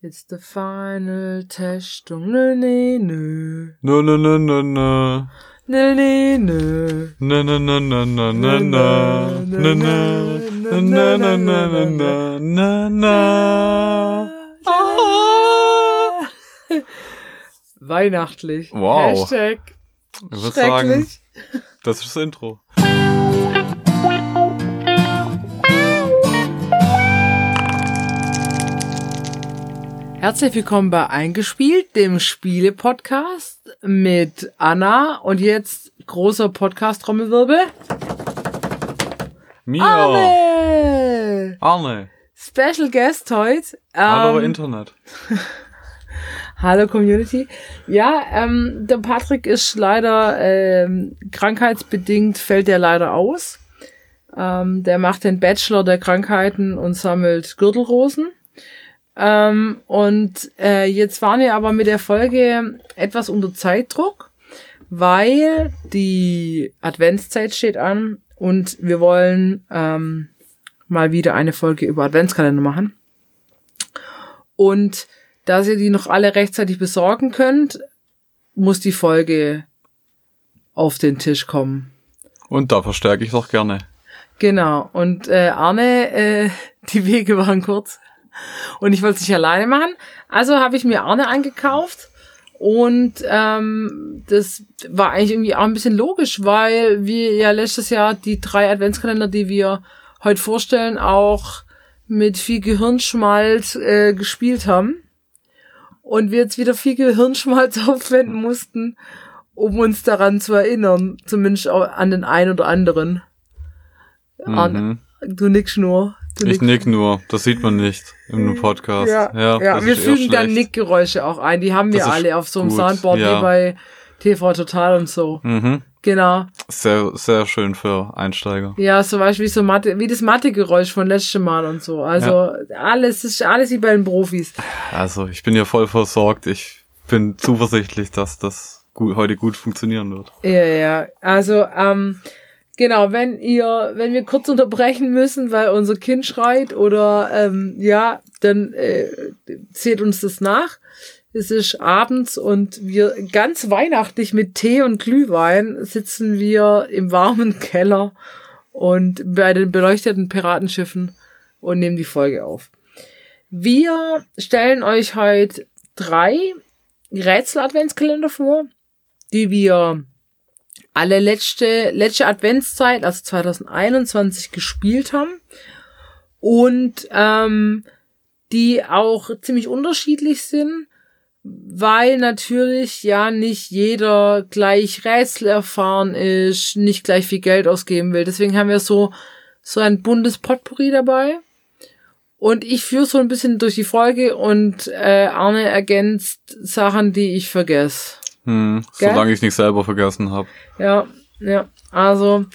It's the final test. Nö, nö, nö. Nö, nö, nö, nö, nö. Nö, nö, nö. Nö, nö, nö, nö, nö, nö, nö. Nö, nö. nö, nö, nö, nö, nö, nö, nö. Ah. Weihnachtlich. Wow. Hashtag. Ich würde sagen, das ist das Intro. Herzlich willkommen bei Eingespielt, dem Spiele-Podcast mit Anna und jetzt großer Podcast-Trommelwirbel. Mia, Arne! Arne, Special Guest heute. hallo Ähm, Internet. Hallo Community. Ja, ähm, der Patrick ist leider ähm, krankheitsbedingt fällt der leider aus. Ähm, der macht den Bachelor der Krankheiten und sammelt Gürtelrosen. Ähm, und äh, jetzt waren wir aber mit der Folge etwas unter Zeitdruck, weil die Adventszeit steht an und wir wollen ähm, mal wieder eine Folge über Adventskalender machen. Und dass ihr die noch alle rechtzeitig besorgen könnt, muss die Folge auf den Tisch kommen. Und da verstärke ich doch gerne. Genau. Und äh, Arne, äh, die Wege waren kurz. Und ich wollte es nicht alleine machen. Also habe ich mir Arne eingekauft. Und ähm, das war eigentlich irgendwie auch ein bisschen logisch, weil wir ja letztes Jahr die drei Adventskalender, die wir heute vorstellen, auch mit viel Gehirnschmalz äh, gespielt haben. Und wir jetzt wieder viel Gehirnschmalz aufwenden mussten, um uns daran zu erinnern. Zumindest auch an den einen oder anderen. Arne, Mhm. Du nix nur. Du Ich nickst. nick nur, das sieht man nicht im Podcast. Ja, ja, das wir fügen dann. Nickgeräusche auch ein. Die haben wir alle auf so einem gut, Soundboard ja. wie bei TV Total und so. Mhm. Genau. Sehr, sehr schön für Einsteiger. Ja, zum Beispiel wie so Mathe, wie das Mathe-Geräusch von letztem Mal und so. Also alles ist alles wie bei den Profis. Also, ich bin ja voll versorgt. Ich bin zuversichtlich, dass das gut, heute gut funktionieren wird. Ja, ja. Also, ähm, genau, wenn ihr, wenn wir kurz unterbrechen müssen, weil unser Kind schreit oder ähm, ja, dann äh, seht uns das nach. Es ist abends und wir ganz weihnachtlich mit Tee und Glühwein sitzen wir im warmen Keller und bei den beleuchteten Piratenschiffen und nehmen die Folge auf. Wir stellen euch heute drei Rätsel-Adventskalender vor, die wir alle letzte, letzte Adventszeit, also 2021, gespielt haben. Und ähm, die auch ziemlich unterschiedlich sind, weil natürlich ja nicht jeder gleich Rätsel erfahren ist, nicht gleich viel Geld ausgeben will. Deswegen haben wir so, so ein buntes Potpourri dabei. Und ich führe so ein bisschen durch die Folge und äh, Arne ergänzt Sachen, die ich vergesse. Hm, Gell? solange ich nicht selber vergessen habe. Ja, ja. Also,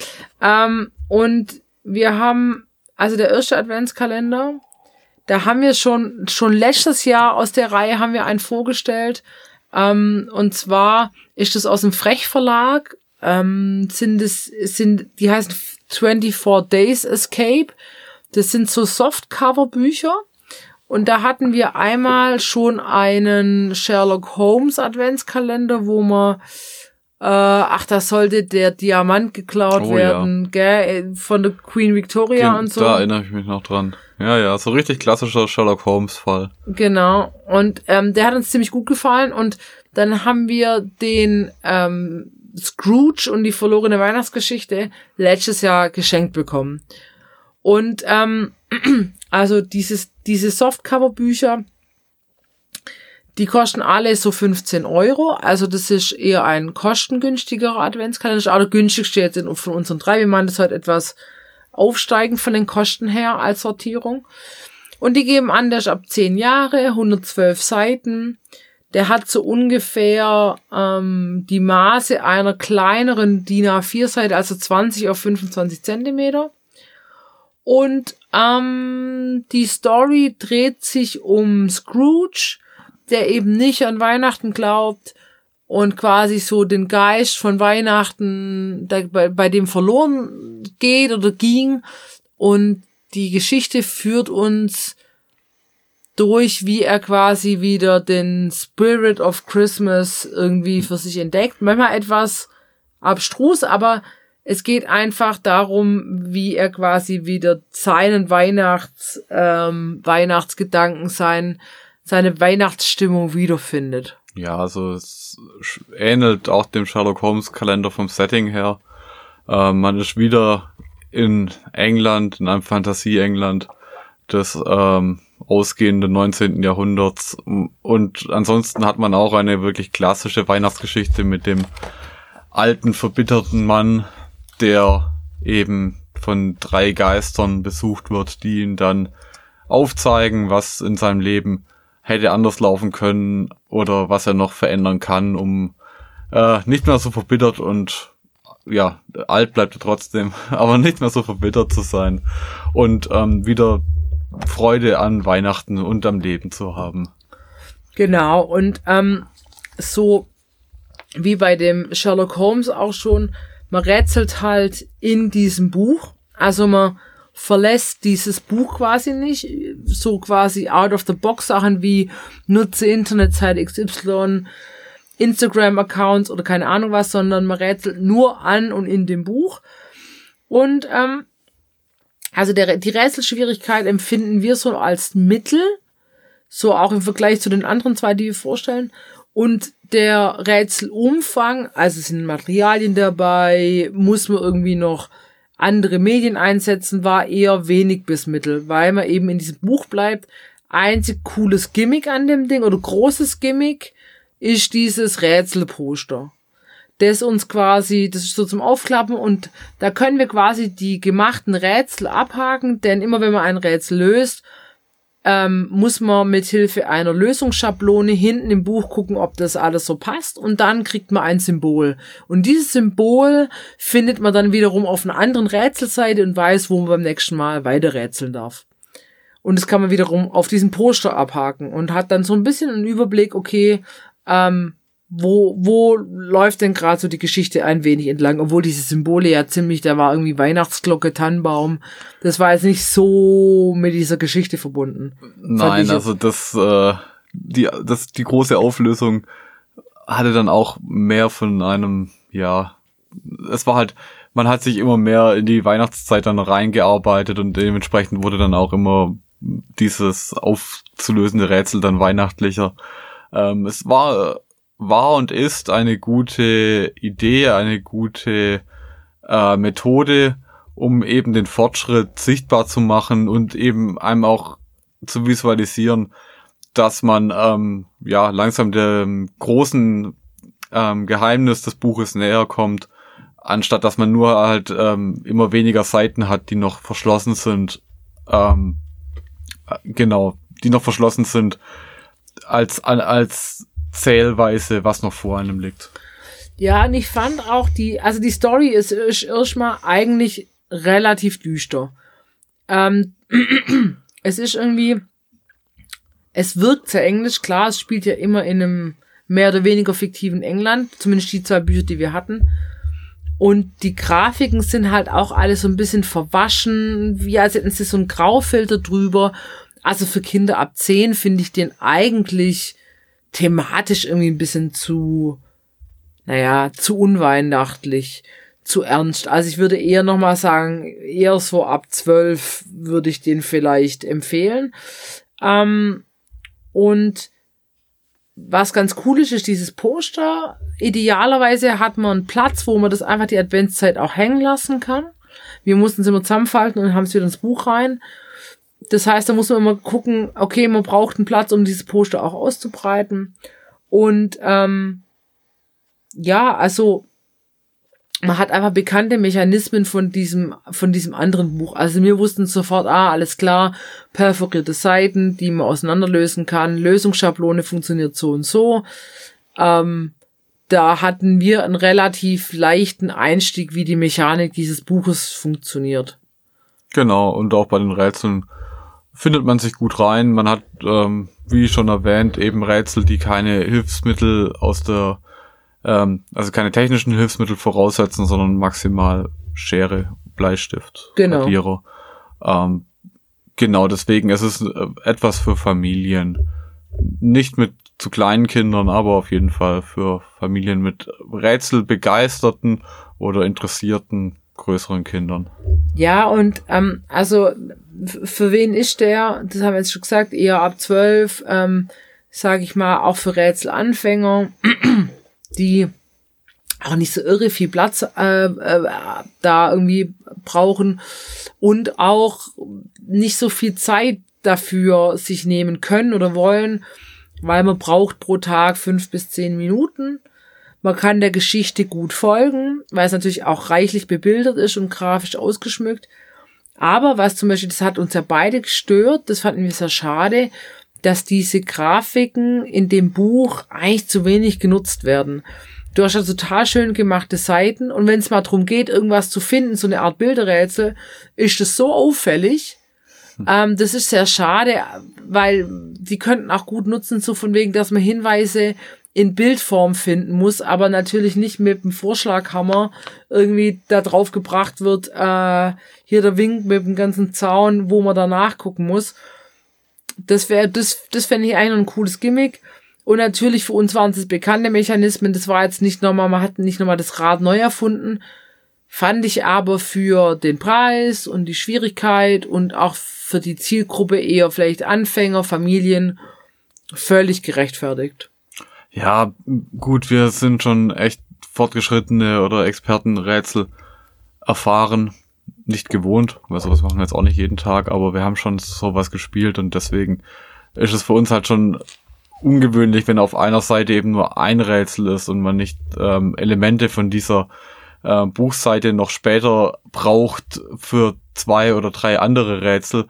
ähm, und wir haben, also der erste Adventskalender, da haben wir schon, schon letztes Jahr aus der Reihe haben wir einen vorgestellt. Ähm, und zwar ist das aus dem Frech Verlag. Ähm, sind es, sind, die heißen 24 Days Escape. Das sind so Softcover-Bücher. Und da hatten wir einmal schon einen Sherlock Holmes Adventskalender, wo man äh, ach, da sollte der Diamant geklaut Oh ja. werden, gell, von der Queen Victoria Gen- und so. Da erinnere ich mich noch dran. Ja, ja, so richtig klassischer Sherlock Holmes Fall. Genau. Und ähm, der hat uns ziemlich gut gefallen. Und dann haben wir den ähm, Scrooge und die verlorene Weihnachtsgeschichte letztes Jahr geschenkt bekommen. Und ähm, also dieses, diese Softcover-Bücher, die kosten alle so 15 Euro. Also das ist eher ein kostengünstigerer Adventskalender. Das ist auch der günstigste jetzt von unseren drei. Wir meinen das halt etwas aufsteigend von den Kosten her als Sortierung. Und die geben an, der ist ab 10 Jahre, 112 Seiten. Der hat so ungefähr ähm, die Maße einer kleineren DIN A4-Seite, also 20 auf 25 Zentimeter. Und ähm, die Story dreht sich um Scrooge, der eben nicht an Weihnachten glaubt und quasi so den Geist von Weihnachten der, bei, bei dem verloren geht oder ging. Und die Geschichte führt uns durch, wie er quasi wieder den Spirit of Christmas irgendwie für sich entdeckt. Manchmal etwas abstrus, aber es geht einfach darum, wie er quasi wieder seinen Weihnachts, ähm, Weihnachtsgedanken, sein, seine Weihnachtsstimmung wiederfindet. Ja, also es ähnelt auch dem Sherlock Holmes Kalender vom Setting her. Äh, man ist wieder in England, in einem Fantasie-England des ähm, ausgehenden 19. Jahrhunderts. Und ansonsten hat man auch eine wirklich klassische Weihnachtsgeschichte mit dem alten, verbitterten Mann, der eben von drei Geistern besucht wird, die ihn dann aufzeigen, was in seinem Leben hätte anders laufen können oder was er noch verändern kann, um äh, nicht mehr so verbittert und ja, alt bleibt er trotzdem, aber nicht mehr so verbittert zu sein und ähm, wieder Freude an Weihnachten und am Leben zu haben. Genau, und ähm, so wie bei dem Sherlock Holmes auch schon, man rätselt halt in diesem Buch. Also man verlässt dieses Buch quasi nicht. So quasi out of the box Sachen wie nutze Internetseite XY, Instagram-Accounts oder keine Ahnung was, sondern man rätselt nur an und in dem Buch. Und ähm, also der, die Rätselschwierigkeit empfinden wir so als Mittel, so auch im Vergleich zu den anderen zwei, die wir vorstellen. Und der Rätselumfang, also sind Materialien dabei, muss man irgendwie noch andere Medien einsetzen, war eher wenig bis mittel, weil man eben in diesem Buch bleibt. Einzig cooles Gimmick an dem Ding oder großes Gimmick ist dieses Rätselposter. Das uns quasi, das ist so zum Aufklappen und da können wir quasi die gemachten Rätsel abhaken, denn immer wenn man ein Rätsel löst, ähm, muss man mit Hilfe einer Lösungsschablone hinten im Buch gucken, ob das alles so passt und dann kriegt man ein Symbol. Und dieses Symbol findet man dann wiederum auf einer anderen Rätselseite und weiß, wo man beim nächsten Mal weiter rätseln darf. Und das kann man wiederum auf diesem Poster abhaken und hat dann so ein bisschen einen Überblick, okay, ähm, wo, wo läuft denn gerade so die Geschichte ein wenig entlang, obwohl diese Symbole ja ziemlich, da war irgendwie Weihnachtsglocke, Tannenbaum, das war jetzt nicht so mit dieser Geschichte verbunden. Nein, also das, äh, die, das, die große Auflösung hatte dann auch mehr von einem, ja, es war halt, man hat sich immer mehr in die Weihnachtszeit dann reingearbeitet und dementsprechend wurde dann auch immer dieses aufzulösende Rätsel dann weihnachtlicher. Ähm, es war war und ist eine gute Idee, eine gute äh, Methode, um eben den Fortschritt sichtbar zu machen und eben einem auch zu visualisieren, dass man ähm, ja langsam dem großen ähm, Geheimnis des Buches näher kommt, anstatt dass man nur halt ähm, immer weniger Seiten hat, die noch verschlossen sind. Ähm, äh, genau, die noch verschlossen sind, als als zählweise, was noch vor einem liegt. Ja, und ich fand auch die, also die Story ist, ist erstmal eigentlich relativ düster. Ähm, es ist irgendwie, es wirkt sehr englisch, klar, es spielt ja immer in einem mehr oder weniger fiktiven England, zumindest die zwei Bücher, die wir hatten. Und die Grafiken sind halt auch alle so ein bisschen verwaschen, wie als hätten sie so ein Graufilter drüber. Also für Kinder ab 10 finde ich den eigentlich thematisch irgendwie ein bisschen zu, naja, zu unweihnachtlich, zu ernst. Also ich würde eher nochmal sagen, eher so ab zwölf würde ich den vielleicht empfehlen. Ähm, und was ganz cool ist, ist dieses Poster. Idealerweise hat man einen Platz, wo man das einfach die Adventszeit auch hängen lassen kann. Wir mussten es immer zusammenfalten und haben es wieder ins Buch rein. Das heißt, da muss man immer gucken, okay, man braucht einen Platz, um dieses Poster auch auszubreiten. Und ähm, ja, also man hat einfach bekannte Mechanismen von diesem, von diesem anderen Buch. Also wir wussten sofort, ah, alles klar, perforierte Seiten, die man auseinanderlösen kann. Lösungsschablone funktioniert so und so. Ähm, da hatten wir einen relativ leichten Einstieg, wie die Mechanik dieses Buches funktioniert. Genau, und auch bei den Rätseln findet man sich gut rein. Man hat, ähm, wie schon erwähnt, eben Rätsel, die keine Hilfsmittel aus der, ähm, also keine technischen Hilfsmittel voraussetzen, sondern maximal Schere, Bleistift, genau. Radierer. Ähm, Genau, deswegen ist es äh, etwas für Familien. Nicht mit zu kleinen Kindern, aber auf jeden Fall für Familien mit rätselbegeisterten oder interessierten größeren Kindern. Ja, und ähm, also für wen ist der? Das haben wir jetzt schon gesagt, eher ab zwölf, ähm, sage ich mal, auch für Rätselanfänger, die auch nicht so irre viel Platz äh, äh, da irgendwie brauchen und auch nicht so viel Zeit dafür sich nehmen können oder wollen, weil man braucht pro Tag fünf bis zehn Minuten. Man kann der Geschichte gut folgen, weil es natürlich auch reichlich bebildert ist und grafisch ausgeschmückt. Aber was zum Beispiel, das hat uns ja beide gestört, das fanden wir sehr schade, dass diese Grafiken in dem Buch eigentlich zu wenig genutzt werden. Du hast ja total schön gemachte Seiten und wenn es mal darum geht, irgendwas zu finden, so eine Art Bilderrätsel, ist das so auffällig. Hm. Ähm, das ist sehr schade, weil die könnten auch gut nutzen, so von wegen, dass man Hinweise in Bildform finden muss, aber natürlich nicht mit dem Vorschlaghammer irgendwie da drauf gebracht wird, äh, hier der Wink mit dem ganzen Zaun, wo man da nachgucken muss. Das wäre, das, das fände ich eigentlich ein cooles Gimmick. Und natürlich für uns waren es bekannte Mechanismen. Das war jetzt nicht nochmal, man hat nicht nochmal das Rad neu erfunden. Fand ich aber für den Preis und die Schwierigkeit und auch für die Zielgruppe eher vielleicht Anfänger, Familien völlig gerechtfertigt. Ja, gut, wir sind schon echt fortgeschrittene oder Expertenrätsel erfahren, nicht gewohnt, weil sowas machen wir jetzt auch nicht jeden Tag, aber wir haben schon sowas gespielt und deswegen ist es für uns halt schon ungewöhnlich, wenn auf einer Seite eben nur ein Rätsel ist und man nicht ähm, Elemente von dieser äh, Buchseite noch später braucht für zwei oder drei andere Rätsel.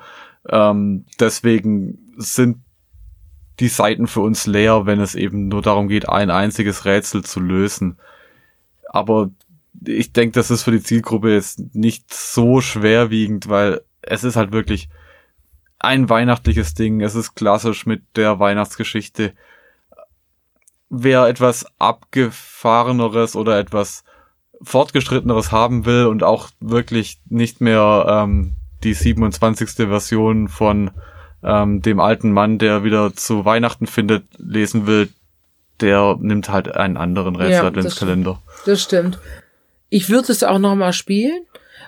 Ähm, deswegen sind die Seiten für uns leer, wenn es eben nur darum geht, ein einziges Rätsel zu lösen. Aber ich denke, das ist für die Zielgruppe jetzt nicht so schwerwiegend, weil es ist halt wirklich ein weihnachtliches Ding. Es ist klassisch mit der Weihnachtsgeschichte. Wer etwas abgefahreneres oder etwas fortgeschritteneres haben will und auch wirklich nicht mehr ähm, die 27. Version von ähm, dem alten Mann, der wieder zu Weihnachten findet, lesen will, der nimmt halt einen anderen Rätsel-Adventskalender. Ja, das, das stimmt. Ich würde es auch nochmal spielen,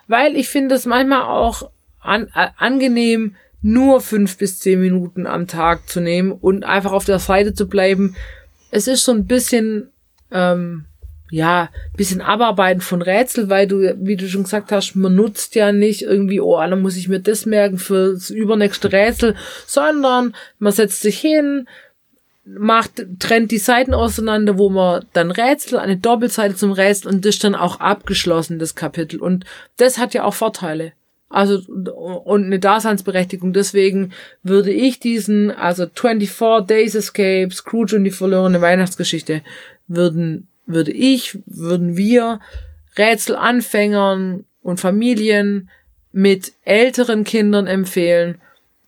weil ich finde es manchmal auch an, äh, angenehm, nur fünf bis zehn Minuten am Tag zu nehmen und einfach auf der Seite zu bleiben. Es ist so ein bisschen, ähm, ja, bisschen Abarbeiten von Rätsel, weil du, wie du schon gesagt hast, man nutzt ja nicht irgendwie, oh, dann muss ich mir das merken für das übernächste Rätsel, sondern man setzt sich hin, macht, trennt die Seiten auseinander, wo man dann Rätsel, eine Doppelseite zum Rätsel und das ist dann auch abgeschlossen, das Kapitel. Und das hat ja auch Vorteile. Also, und eine Daseinsberechtigung. Deswegen würde ich diesen, also 24 Days Escape, Scrooge und die verlorene Weihnachtsgeschichte, würden, würde ich, würden wir Rätselanfängern und Familien mit älteren Kindern empfehlen,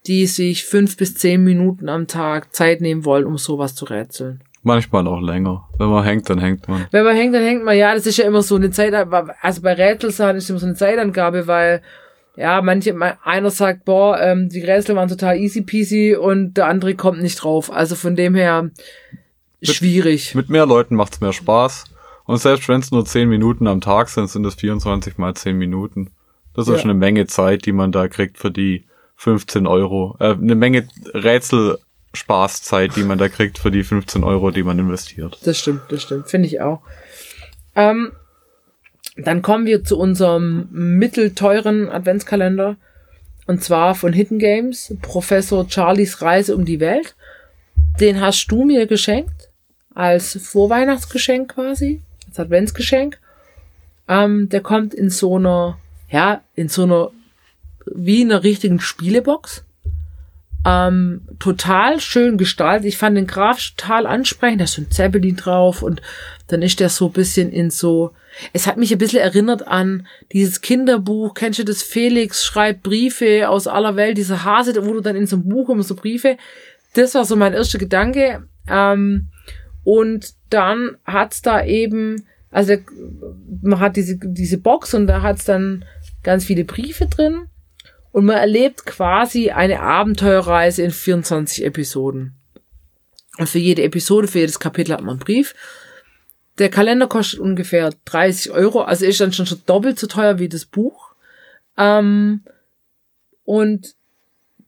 die sich fünf bis zehn Minuten am Tag Zeit nehmen wollen, um sowas zu rätseln. Manchmal auch länger. Wenn man hängt, dann hängt man. Wenn man hängt, dann hängt man. Ja, das ist ja immer so eine Zeit, also bei Rätselsachen ist immer so eine Zeitangabe, weil ja, manche, einer sagt, boah, ähm, die Rätsel waren total easy peasy und der andere kommt nicht drauf. Also von dem her schwierig. Mit, mit mehr Leuten macht's mehr Spaß. Und selbst wenn es nur 10 Minuten am Tag sind, sind es 24 mal 10 Minuten. Das ist ja. schon eine Menge Zeit, die man da kriegt für die 15 Euro. Äh, eine Menge Rätselspaßzeit, die man da kriegt für die 15 Euro, die man investiert. Das stimmt, das stimmt. Finde ich auch. Ähm, dann kommen wir zu unserem mittelteuren Adventskalender. Und zwar von Hidden Games, Professor Charlies Reise um die Welt. Den hast du mir geschenkt. Als Vorweihnachtsgeschenk quasi. Als Adventsgeschenk. Ähm, der kommt in so einer, ja, in so einer, wie in einer richtigen Spielebox. Ähm, total schön gestaltet. Ich fand den Graf total ansprechend. Da ist so ein Zeppelin drauf und dann ist der so ein bisschen in so, es hat mich ein bisschen erinnert an dieses Kinderbuch. Kennst du das? Felix schreibt Briefe aus aller Welt. Dieser Hase, wo du dann in so einem Buch immer so Briefe. Das war so mein erster Gedanke. Ähm, und dann hat's da eben, also man hat diese, diese Box und da hat's dann ganz viele Briefe drin. Und man erlebt quasi eine Abenteuerreise in 24 Episoden. Und für jede Episode, für jedes Kapitel hat man einen Brief. Der Kalender kostet ungefähr 30 Euro, also ist dann schon, schon doppelt so teuer wie das Buch. Ähm, und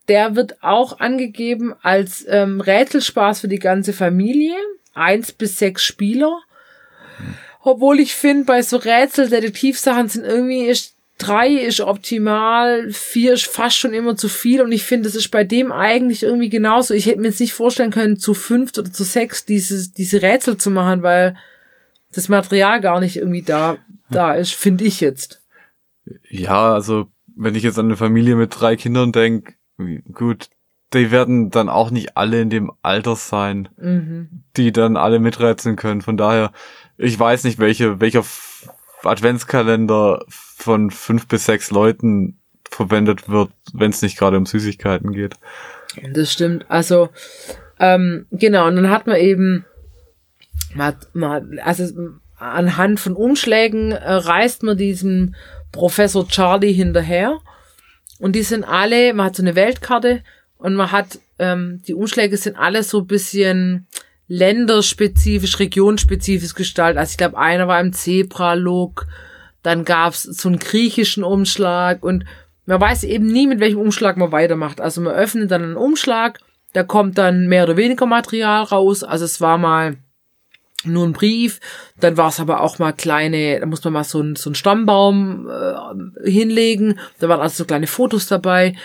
der wird auch angegeben als ähm, Rätselspaß für die ganze Familie. Eins bis sechs Spieler. Obwohl ich finde, bei so Rätsel-Detektivsachen sind irgendwie ist drei ist optimal, vier ist fast schon immer zu viel und ich finde, das ist bei dem eigentlich irgendwie genauso. Ich hätte mir jetzt nicht vorstellen können, zu fünft oder zu sechs diese, diese Rätsel zu machen, weil das Material gar nicht irgendwie da, da ist, finde ich jetzt. Ja, also wenn ich jetzt an eine Familie mit drei Kindern denke, gut, die werden dann auch nicht alle in dem Alter sein, mhm. die dann alle miträtseln können. Von daher, ich weiß nicht, welche, welcher Adventskalender von fünf bis sechs Leuten verwendet wird, wenn es nicht gerade um Süßigkeiten geht. Das stimmt. Also ähm, genau, und dann hat man eben mal, mal also anhand von Umschlägen äh, reist man diesem Professor Charlie hinterher. Und die sind alle, man hat so eine Weltkarte und man hat, ähm, die Umschläge sind alle so bisschen länderspezifisch, regionspezifisch gestaltet. Also ich glaube, einer war im Zebra-Look, dann gab's so einen griechischen Umschlag und man weiß eben nie, mit welchem Umschlag man weitermacht. Also man öffnet dann einen Umschlag, da kommt dann mehr oder weniger Material raus. Also es war mal nur ein Brief, dann war es aber auch mal kleine, da muss man mal so einen so einen Stammbaum äh, hinlegen, da waren also so kleine Fotos dabei.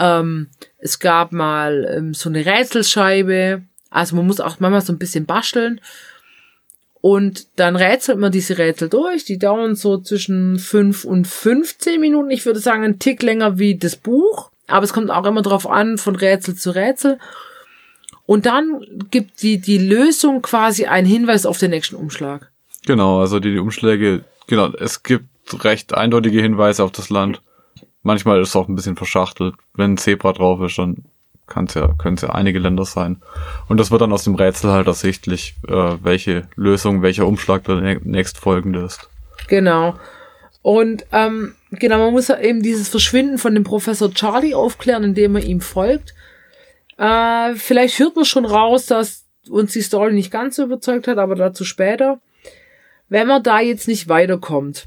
Ähm, es gab mal ähm, so eine Rätselscheibe, also man muss auch manchmal so ein bisschen basteln. Und dann rätselt man diese Rätsel durch. Die dauern so zwischen fünf und 15 Minuten. Ich würde sagen, ein Tick länger wie das Buch. Aber es kommt auch immer drauf an, von Rätsel zu Rätsel. Und dann gibt die, die Lösung quasi einen Hinweis auf den nächsten Umschlag. Genau, also die, die Umschläge, genau, es gibt recht eindeutige Hinweise auf das Land. Manchmal ist es auch ein bisschen verschachtelt. Wenn ein Zebra drauf ist, dann kann's ja, können es ja einige Länder sein. Und das wird dann aus dem Rätsel halt ersichtlich, äh, welche Lösung, welcher Umschlag der nächstfolgende ist. Genau. Und ähm, genau, man muss ja eben dieses Verschwinden von dem Professor Charlie aufklären, indem man ihm folgt. Äh, vielleicht hört man schon raus, dass uns die Story nicht ganz so überzeugt hat, aber dazu später. Wenn man da jetzt nicht weiterkommt,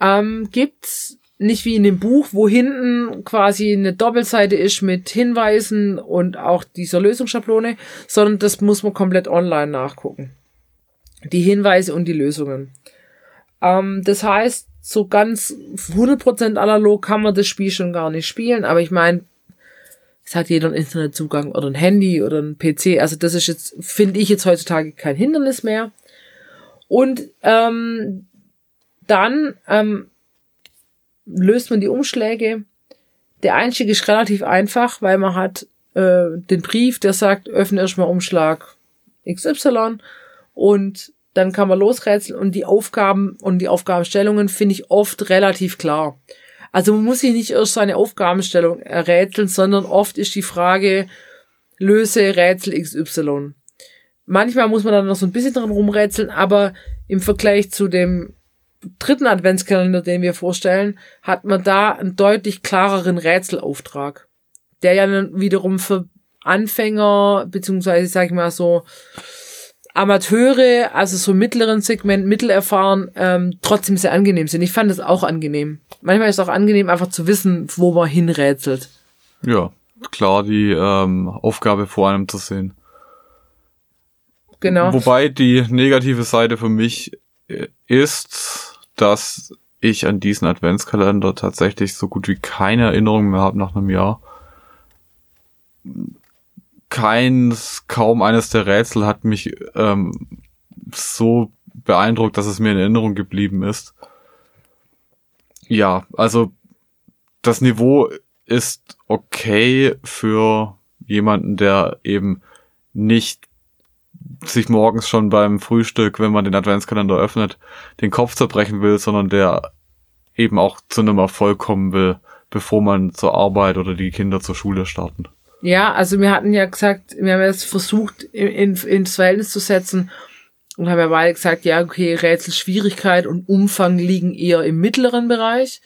ähm, gibt's nicht wie in dem Buch, wo hinten quasi eine Doppelseite ist mit Hinweisen und auch dieser Lösungsschablone, sondern das muss man komplett online nachgucken. Die Hinweise und die Lösungen. Ähm, das heißt, so ganz 100% analog kann man das Spiel schon gar nicht spielen, aber ich meine, es hat jeder einen Internetzugang oder ein Handy oder ein PC, also das ist jetzt, finde ich jetzt heutzutage kein Hindernis mehr. Und ähm, dann ähm, löst man die Umschläge. Der Einstieg ist relativ einfach, weil man hat äh, den Brief, der sagt, öffne erstmal Umschlag XY und dann kann man losrätseln und die Aufgaben und die Aufgabenstellungen finde ich oft relativ klar. Also man muss sich nicht erst seine Aufgabenstellung errätseln, sondern oft ist die Frage, löse Rätsel XY. Manchmal muss man dann noch so ein bisschen dran rumrätseln, aber im Vergleich zu dem dritten Adventskalender, den wir vorstellen, hat man da einen deutlich klareren Rätselauftrag, der ja dann wiederum für Anfänger, beziehungsweise, sag ich mal so, Amateure, also so mittleren Segment, mittelerfahren, ähm, trotzdem sehr angenehm sind. Ich fand es auch angenehm. Manchmal ist es auch angenehm, einfach zu wissen, wo man hinrätselt. Ja, klar, die ähm, Aufgabe vor einem zu sehen. Genau. Wobei die negative Seite für mich ist, dass ich an diesen Adventskalender tatsächlich so gut wie keine Erinnerung mehr habe nach einem Jahr. Keins, kaum eines der Rätsel hat mich ähm, so beeindruckt, dass es mir in Erinnerung geblieben ist. Ja, also das Niveau ist okay für jemanden, der eben nicht sich morgens schon beim Frühstück, wenn man den Adventskalender öffnet, den Kopf zerbrechen will, sondern der eben auch zu einem Erfolg kommen will, bevor man zur Arbeit oder die Kinder zur Schule starten. Ja, also wir hatten ja gesagt, wir haben jetzt versucht, in, in, ins Verhältnis zu setzen und haben ja beide gesagt, ja, okay, Rätselschwierigkeit und Umfang liegen eher im mittleren Bereich.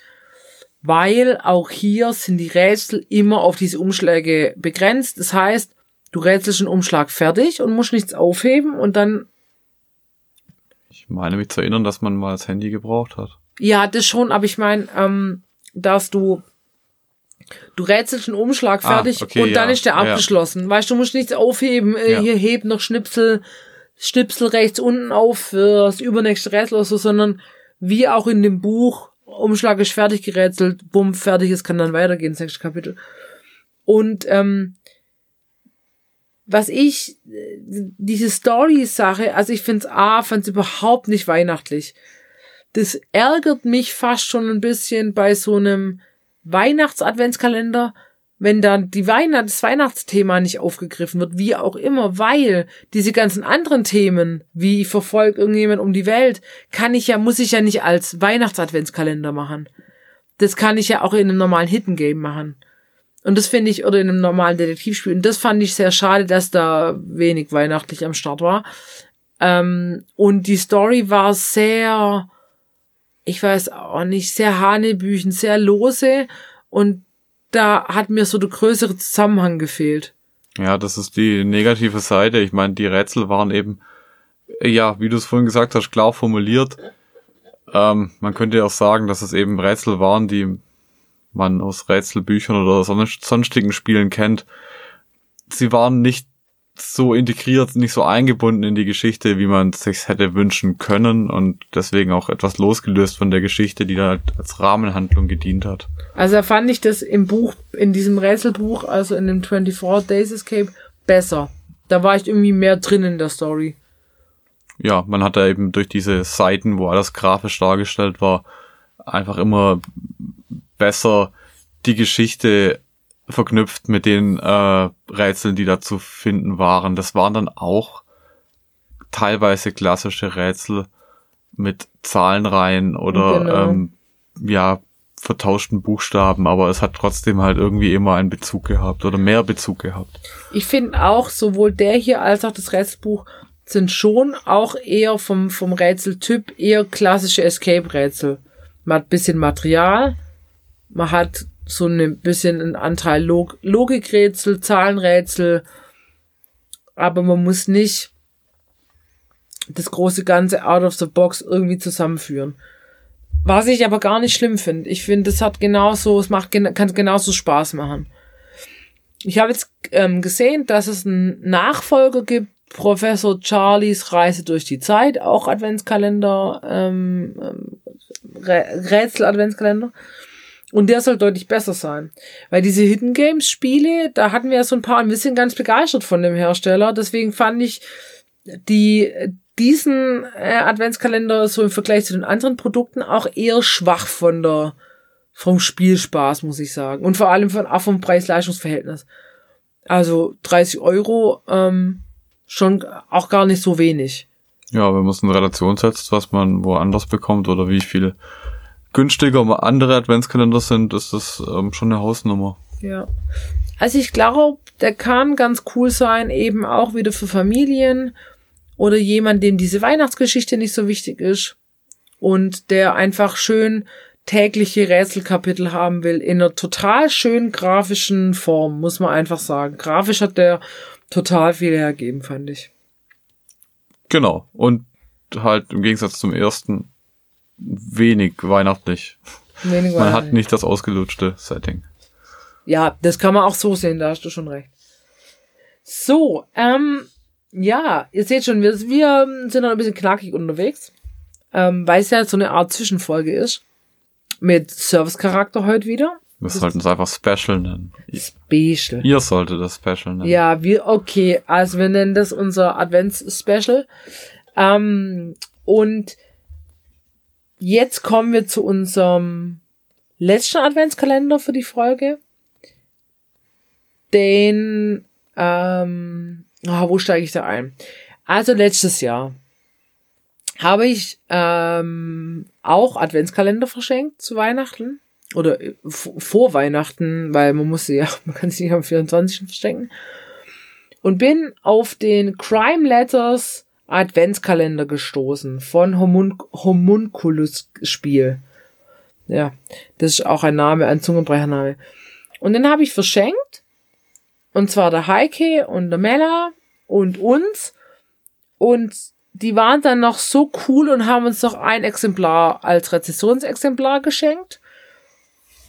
weil auch hier sind die Rätsel immer auf diese Umschläge begrenzt. Das heißt, du rätselst einen Umschlag fertig und musst nichts aufheben und dann. Ich meine mich zu erinnern, dass man mal das Handy gebraucht hat. Ja, das schon, aber ich meine, ähm, dass du du rätselst einen Umschlag Ah, fertig okay, und dann ja, ist der ja. abgeschlossen. Weißt du, du musst nichts aufheben, äh, Ja. hier hebt noch Schnipsel, Schnipsel rechts unten auf für das übernächste Rätsel oder so, sondern wie auch in dem Buch, Umschlag ist fertig gerätselt, bumm, fertig, es kann dann weitergehen, das nächste Kapitel. Und ähm, was ich, äh, diese Story-Sache, also ich find's A, fand's überhaupt nicht weihnachtlich. Das ärgert mich fast schon ein bisschen bei so einem Weihnachts-Adventskalender, wenn dann die Weihnacht, das Weihnachtsthema nicht aufgegriffen wird, wie auch immer, weil diese ganzen anderen Themen, wie ich verfolge irgendjemand um die Welt, kann ich ja, muss ich ja nicht als Weihnachts-Adventskalender machen. Das kann ich ja auch in einem normalen Hidden Game machen. Und das finde ich, oder in einem normalen Detektivspiel. Und das fand ich sehr schade, dass da wenig weihnachtlich am Start war. Ähm, und die Story war sehr, ich weiß auch nicht, sehr hanebüchen, sehr lose. Und da hat mir so der größere Zusammenhang gefehlt. Ja, das ist die negative Seite. Ich meine, die Rätsel waren eben, ja, wie du es vorhin gesagt hast, klar formuliert. Ähm, man könnte ja auch sagen, dass es eben Rätsel waren, die man aus Rätselbüchern oder sonst- sonstigen Spielen kennt. Sie waren nicht so integriert, nicht so eingebunden in die Geschichte, wie man es sich hätte wünschen können und deswegen auch etwas losgelöst von der Geschichte, die da halt als Rahmenhandlung gedient hat. Also da fand ich das im Buch, in diesem Rätselbuch, also in dem 24 Days Escape, besser. Da war ich irgendwie mehr drin in der Story. ja, man hat da eben durch diese Seiten, wo alles grafisch dargestellt war, einfach immer besser die Geschichte verknüpft mit den äh, Rätseln, die da zu finden waren. Das waren dann auch teilweise klassische Rätsel mit Zahlenreihen oder Genau. ähm, ja vertauschten Buchstaben, aber es hat trotzdem halt irgendwie immer einen Bezug gehabt oder mehr Bezug gehabt. Ich finde auch, sowohl der hier als auch das Rätselbuch sind schon auch eher vom, vom Rätseltyp eher klassische Escape-Rätsel. Man hat ein bisschen Material, man hat so ein bisschen einen Anteil Log Logikrätsel, Zahlenrätsel, aber man muss nicht das große Ganze out of the box irgendwie zusammenführen. Was ich aber gar nicht schlimm finde. Ich finde, es hat genauso, es macht, kann genauso Spaß machen. Ich habe jetzt ähm, gesehen, dass es einen Nachfolger gibt, Professor Charlies Reise durch die Zeit, auch Adventskalender, ähm, ähm, Rä- Rätsel-Adventskalender. Und der soll deutlich besser sein. Weil diese Hidden Games Spiele, da hatten wir ja so ein paar, wir sind ganz begeistert von dem Hersteller. Deswegen fand ich die, diesen äh, Adventskalender so im Vergleich zu den anderen Produkten auch eher schwach von der, vom Spielspaß, muss ich sagen. Und vor allem von, auch vom Preis-Leistungs-Verhältnis. Also 30 Euro, ähm, schon auch gar nicht so wenig. Ja, wenn man es in Relation setzt, was man woanders bekommt oder wie viel günstiger mal andere Adventskalender sind, ist das ähm, schon eine Hausnummer. Ja. Also ich glaube, der kann ganz cool sein, eben auch wieder für Familien oder jemand, dem diese Weihnachtsgeschichte nicht so wichtig ist und der einfach schön tägliche Rätselkapitel haben will in einer total schönen grafischen Form, muss man einfach sagen. Grafisch hat der total viel hergeben, fand ich. Genau. Und halt im Gegensatz zum ersten wenig weihnachtlich. Wenig Man hat nicht das ausgelutschte Setting. Ja, das kann man auch so sehen, da hast du schon recht. So, ähm, ja, ihr seht schon, wir, wir sind noch ein bisschen knackig unterwegs, ähm, weil es ja so eine Art Zwischenfolge ist. Mit Service-Charakter heute wieder. Wir sollten es einfach Special nennen. Special. Ihr solltet das Special nennen. Ja, wir, okay, also wir nennen das unser Advents-Special. Ähm, und jetzt kommen wir zu unserem letzten Adventskalender für die Folge. Den, ähm, ah, wo steige ich da ein? Also letztes Jahr habe ich ähm, auch Adventskalender verschenkt zu Weihnachten oder äh, vor Weihnachten, weil man muss sie ja, man kann sie nicht am 24. verschenken. Und bin auf den Crime Letters Adventskalender gestoßen von Homun Homunculus Spiel. Ja, das ist auch ein Name, ein Zungenbrechername. Und den habe ich verschenkt. Und zwar der Heike und der Mella und uns. Und die waren dann noch so cool und haben uns noch ein Exemplar als Rezessionsexemplar geschenkt.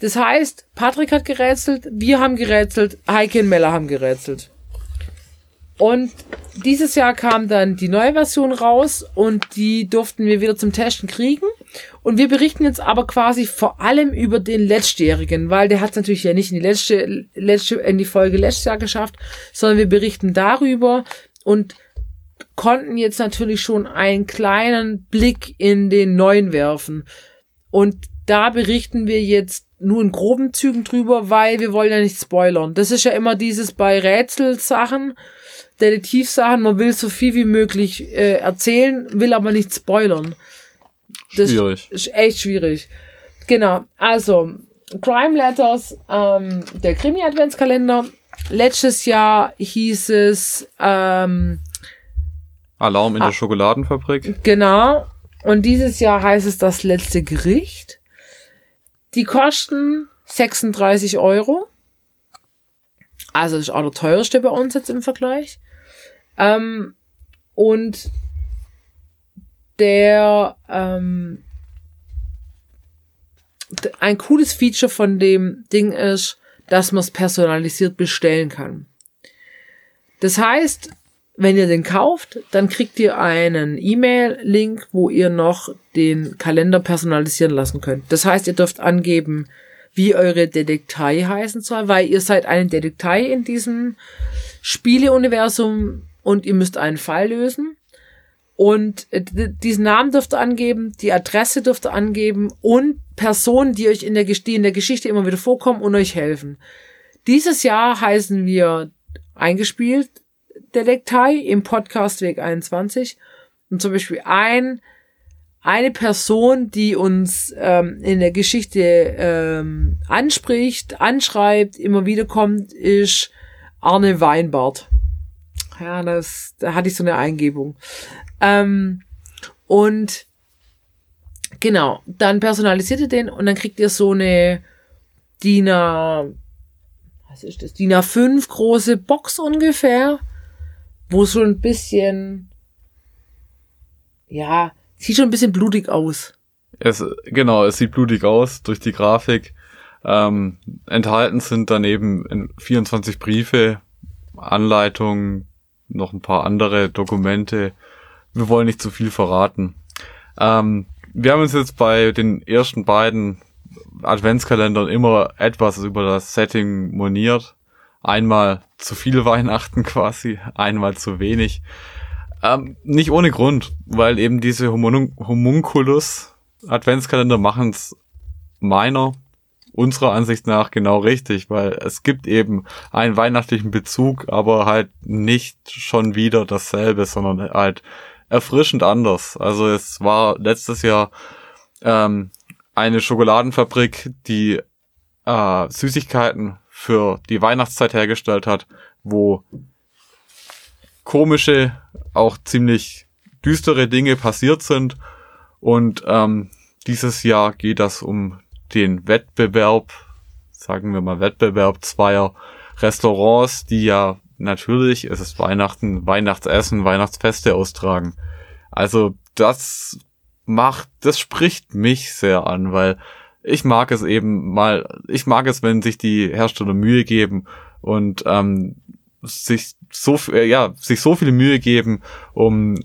Das heißt, Patrick hat gerätselt, wir haben gerätselt, Heike und Mella haben gerätselt. Und dieses Jahr kam dann die neue Version raus und die durften wir wieder zum Testen kriegen. Und wir berichten jetzt aber quasi vor allem über den letztjährigen, weil der hat es natürlich ja nicht in die letzte, letzte, in die Folge letztes Jahr geschafft, sondern wir berichten darüber und konnten jetzt natürlich schon einen kleinen Blick in den neuen werfen. Und da berichten wir jetzt nur in groben Zügen drüber, weil wir wollen ja nicht spoilern. Das ist ja immer dieses bei Rätselsachen, Detektivsachen, man will so viel wie möglich äh, erzählen, will aber nicht spoilern. Das schwierig. ist echt schwierig. Genau, also Crime Letters, ähm, der Krimi-Adventskalender. Letztes Jahr hieß es ähm, Alarm in der Schokoladenfabrik. Genau. Und dieses Jahr heißt es das letzte Gericht. Die kosten 36 Euro. Also das ist auch der teuerste bei uns jetzt im Vergleich. Ähm, und der ähm, ein cooles Feature von dem Ding ist, dass man es personalisiert bestellen kann. Das heißt, wenn ihr den kauft, dann kriegt ihr einen E-Mail-Link, wo ihr noch den Kalender personalisieren lassen könnt. Das heißt, ihr dürft angeben, wie eure Detektei heißen soll, weil ihr seid eine Detektei in diesem Spieleuniversum und ihr müsst einen Fall lösen. Und äh, diesen Namen dürft ihr angeben, die Adresse dürft ihr angeben und Personen, die euch in der, die in der Geschichte immer wieder vorkommen und euch helfen. Dieses Jahr heißen wir eingespielt Detektei im Podcast Weg 21. Und zum Beispiel ein, eine Person, die uns ähm, in der Geschichte ähm, anspricht, anschreibt, immer wieder kommt, ist Arne Weinbart. Ja, das, da hatte ich so eine Eingebung. Ähm, und genau, dann personalisiert ihr den und dann kriegt ihr so eine DIN A, was ist das, DIN A5 große Box ungefähr, wo so ein bisschen, ja, sieht schon ein bisschen blutig aus. Es, genau, es sieht blutig aus durch die Grafik. Ähm, enthalten sind daneben 24 Briefe, Anleitungen, noch ein paar andere Dokumente. Wir wollen nicht zu viel verraten. Ähm, wir haben uns jetzt bei den ersten beiden Adventskalendern immer etwas über das Setting moniert. Einmal zu viele Weihnachten quasi, einmal zu wenig. Ähm, nicht ohne Grund, weil eben diese Homun Homunculus Adventskalender machen es meiner, unserer Ansicht nach genau richtig, weil es gibt eben einen weihnachtlichen Bezug, aber halt nicht schon wieder dasselbe, sondern halt erfrischend anders. Also es war letztes Jahr ähm, eine Schokoladenfabrik, die äh, Süßigkeiten für die Weihnachtszeit hergestellt hat, wo komische, auch ziemlich düstere Dinge passiert sind. Und ähm, dieses Jahr geht das um den Wettbewerb, sagen wir mal Wettbewerb zweier Restaurants, die ja natürlich, es ist Weihnachten, Weihnachtsessen, Weihnachtsfeste austragen. Also das macht, das spricht mich sehr an, weil ich mag es eben mal, ich mag es, wenn sich die Hersteller Mühe geben und ähm, sich so ja sich so viel Mühe geben, um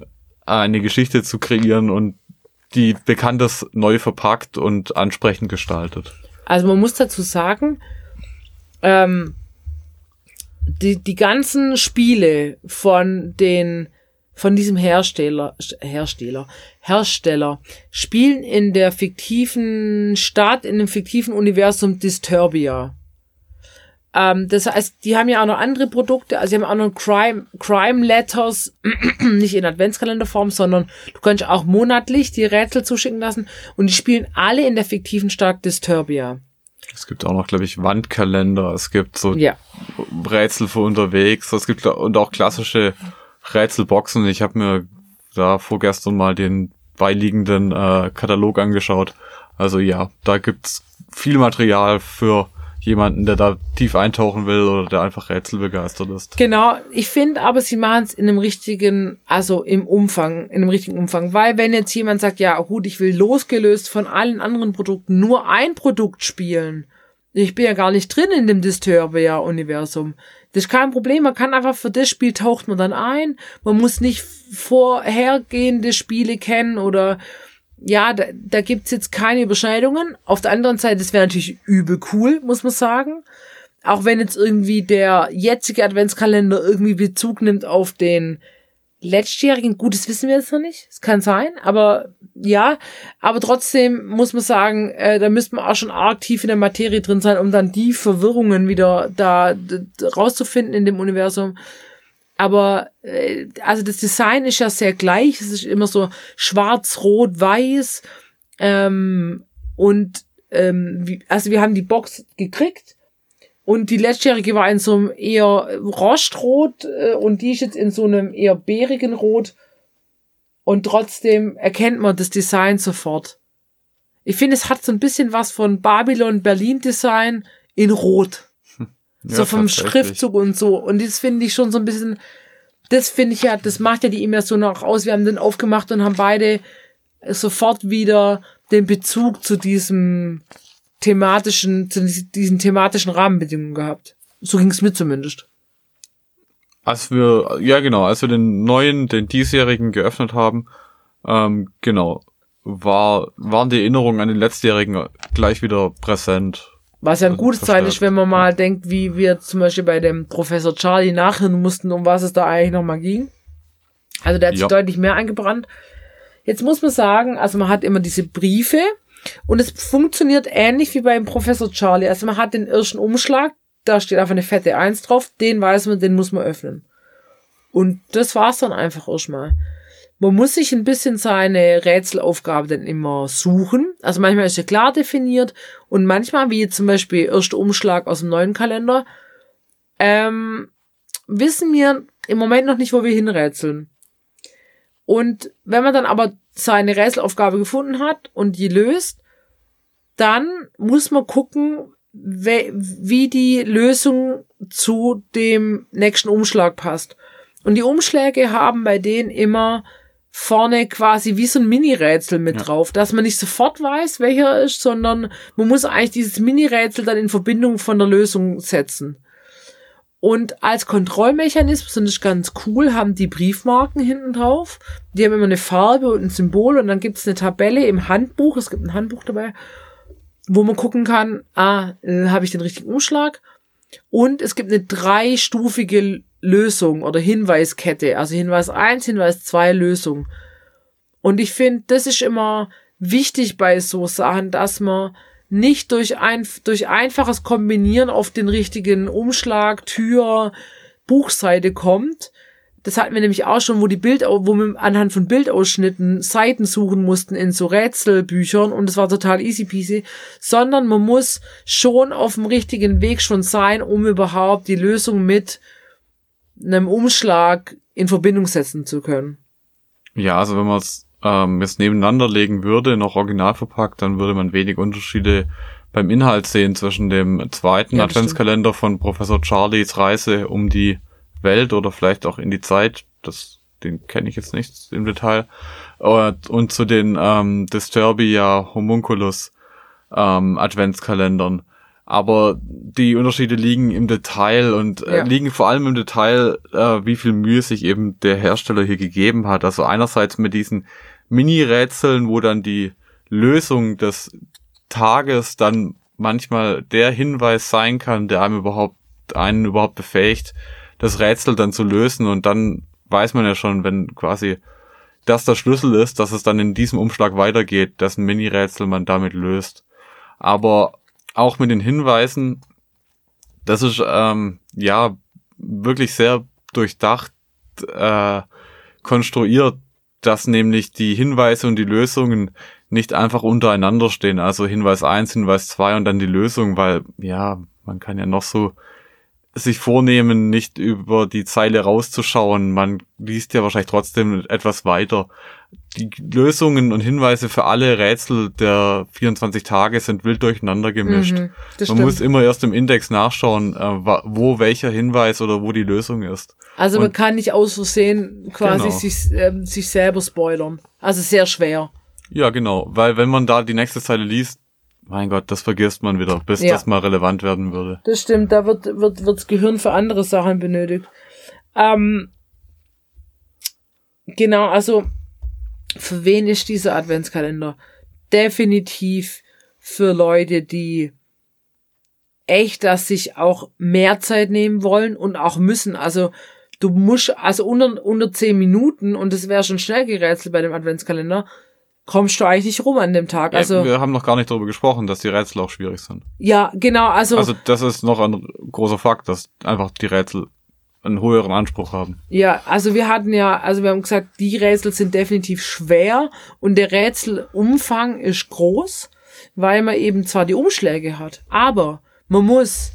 eine Geschichte zu kreieren und die Bekanntes neu verpackt und ansprechend gestaltet. Also man muss dazu sagen, ähm, die, die ganzen Spiele von den von diesem Hersteller, Hersteller, Hersteller spielen in der fiktiven Stadt, in dem fiktiven Universum Disturbia. Ähm, das heißt, die haben ja auch noch andere Produkte, also sie haben auch noch Crime, Crime Letters, nicht in Adventskalenderform, sondern du kannst auch monatlich die Rätsel zuschicken lassen und die spielen alle in der fiktiven Stadt Disturbia. Es gibt auch noch, glaube ich, Wandkalender, es gibt so ja. Rätsel für unterwegs, es gibt und auch klassische Rätselboxen. Ich habe mir da vorgestern mal den beiliegenden äh, Katalog angeschaut. Also ja, da gibt's viel Material für jemanden, der da tief eintauchen will oder der einfach rätselbegeistert ist. Genau, ich finde aber, sie machen es in einem richtigen, also im Umfang, in einem richtigen Umfang. Weil wenn jetzt jemand sagt, ja gut, ich will losgelöst von allen anderen Produkten nur ein Produkt spielen, ich bin ja gar nicht drin in dem Disturbia-Universum. Das ist kein Problem. Man kann einfach für das Spiel taucht man dann ein. Man muss nicht vorhergehende Spiele kennen oder ja, da, da gibt's jetzt keine Überschneidungen. Auf der anderen Seite, das wäre natürlich übel cool, muss man sagen. Auch wenn jetzt irgendwie der jetzige Adventskalender irgendwie Bezug nimmt auf den letztjährigen, gut, das wissen wir jetzt noch nicht. Es kann sein, aber ja, aber trotzdem muss man sagen, äh, da müsste man auch schon arg tief in der Materie drin sein, um dann die Verwirrungen wieder da rauszufinden in dem Universum. Aber äh, also das Design ist ja sehr gleich. Es ist immer so schwarz, rot, weiß. Ähm, und ähm, wie, also wir haben die Box gekriegt und die letztjährige war in so einem eher Rostrot äh, und die ist jetzt in so einem eher bärigen Rot. Und trotzdem erkennt man das Design sofort. Ich finde, es hat so ein bisschen was von Babylon Berlin Design in Rot. Ja, so vom Schriftzug und so. Und das finde ich schon so ein bisschen, das finde ich ja, das macht ja die Immersion auch aus. Wir haben den aufgemacht und haben beide sofort wieder den Bezug zu diesem thematischen, zu diesen thematischen Rahmenbedingungen gehabt. So ging es mir zumindest. Als wir, ja genau, als wir den neuen, den diesjährigen geöffnet haben, ähm, genau, war, waren die Erinnerungen an den letztjährigen gleich wieder präsent. Was ja ein gutes Zeichen ist, wenn man mal denkt, wie wir zum Beispiel bei dem Professor Charlie nachhören mussten, um was es da eigentlich nochmal ging. Also der hat ja. sich deutlich mehr eingebrannt. Jetzt muss man sagen, also man hat immer diese Briefe, und es funktioniert ähnlich wie beim Professor Charlie. Also man hat den irrschen Umschlag, da steht einfach eine fette Eins drauf, den weiß man, den muss man öffnen. Und das war's dann einfach erstmal. Man muss sich ein bisschen seine Rätselaufgabe dann immer suchen. Also manchmal ist er klar definiert und manchmal, wie zum Beispiel erster Umschlag aus dem neuen Kalender, ähm, wissen wir im Moment noch nicht, wo wir hinrätseln. Und wenn man dann aber seine Rätselaufgabe gefunden hat und die löst, dann muss man gucken, wie die Lösung zu dem nächsten Umschlag passt. Und die Umschläge haben bei denen immer vorne quasi wie so ein Mini-Rätsel mit ja. drauf, dass man nicht sofort weiß, welcher ist, sondern man muss eigentlich dieses Mini-Rätsel dann in Verbindung von der Lösung setzen. Und als Kontrollmechanismus, und das ist ganz cool, haben die Briefmarken hinten drauf. Die haben immer eine Farbe und ein Symbol und dann gibt es eine Tabelle im Handbuch. Es gibt ein Handbuch dabei, wo man gucken kann, ah, äh, habe ich den richtigen Umschlag? Und es gibt eine dreistufige Lösung oder Hinweiskette. Also Hinweis eins, Hinweis zwei, Lösung. Und ich finde, das ist immer wichtig bei so Sachen, dass man nicht durch, ein, durch einfaches Kombinieren auf den richtigen Umschlag, Tür, Buchseite kommt. Das hatten wir nämlich auch schon, wo die Bild, wo wir anhand von Bildausschnitten Seiten suchen mussten in so Rätselbüchern und es war total easy peasy, sondern man muss schon auf dem richtigen Weg schon sein, um überhaupt die Lösung mit einem Umschlag in Verbindung setzen zu können. Ja, also wenn man es ähm, jetzt nebeneinander legen würde, noch original verpackt, dann würde man wenig Unterschiede beim Inhalt sehen zwischen dem zweiten ja, Adventskalender stimmt. von Professor Charlies Reise um die Welt oder vielleicht auch in die Zeit. Das, den kenne ich jetzt nicht im Detail. Und, und zu den ähm, Disturbia Homunculus ähm, Adventskalendern. Aber die Unterschiede liegen im Detail und äh, ja. liegen vor allem im Detail, äh, wie viel Mühe sich eben der Hersteller hier gegeben hat. Also einerseits mit diesen Mini-Rätseln, wo dann die Lösung des Tages dann manchmal der Hinweis sein kann, der einem überhaupt, einen überhaupt befähigt, das Rätsel dann zu lösen und dann weiß man ja schon, wenn quasi das der Schlüssel ist, dass es dann in diesem Umschlag weitergeht, dessen Mini-Rätsel man damit löst. Aber auch mit den Hinweisen, das ist ähm, ja wirklich sehr durchdacht äh, konstruiert, dass nämlich die Hinweise und die Lösungen nicht einfach untereinander stehen. Also Hinweis eins, Hinweis zwei und dann die Lösung, weil ja, man kann ja noch so sich vornehmen, nicht über die Zeile rauszuschauen. Man liest ja wahrscheinlich trotzdem etwas weiter. Die Lösungen und Hinweise für alle Rätsel der 24 Tage sind wild durcheinander gemischt. Mhm, Man stimmt. muss immer erst im Index nachschauen, äh, wo welcher Hinweis oder wo die Lösung ist. Also man kann nicht aus Versehen quasi Genau. sich, ähm, sich selber spoilern. Also sehr schwer. Ja, genau, weil wenn man da die nächste Zeile liest, mein Gott, das vergisst man wieder, bis Ja. das mal relevant werden würde. Das stimmt, da wird, wird, wird das Gehirn für andere Sachen benötigt. Ähm, genau, also für wen ist dieser Adventskalender? Definitiv für Leute, die echt, dass sich auch mehr Zeit nehmen wollen und auch müssen. Also du musst, also unter, unter zehn Minuten, und das wäre schon schnell gerätselt bei dem Adventskalender, kommst du eigentlich nicht rum an dem Tag. Also, ja, wir haben noch gar nicht darüber gesprochen, dass die Rätsel auch schwierig sind. ja, genau, also, Also das ist noch ein großer Fakt, dass einfach die Rätsel einen höheren Anspruch haben. Ja, also wir hatten ja, also wir haben gesagt, die Rätsel sind definitiv schwer und der Rätselumfang ist groß, weil man eben zwar die Umschläge hat, aber man muss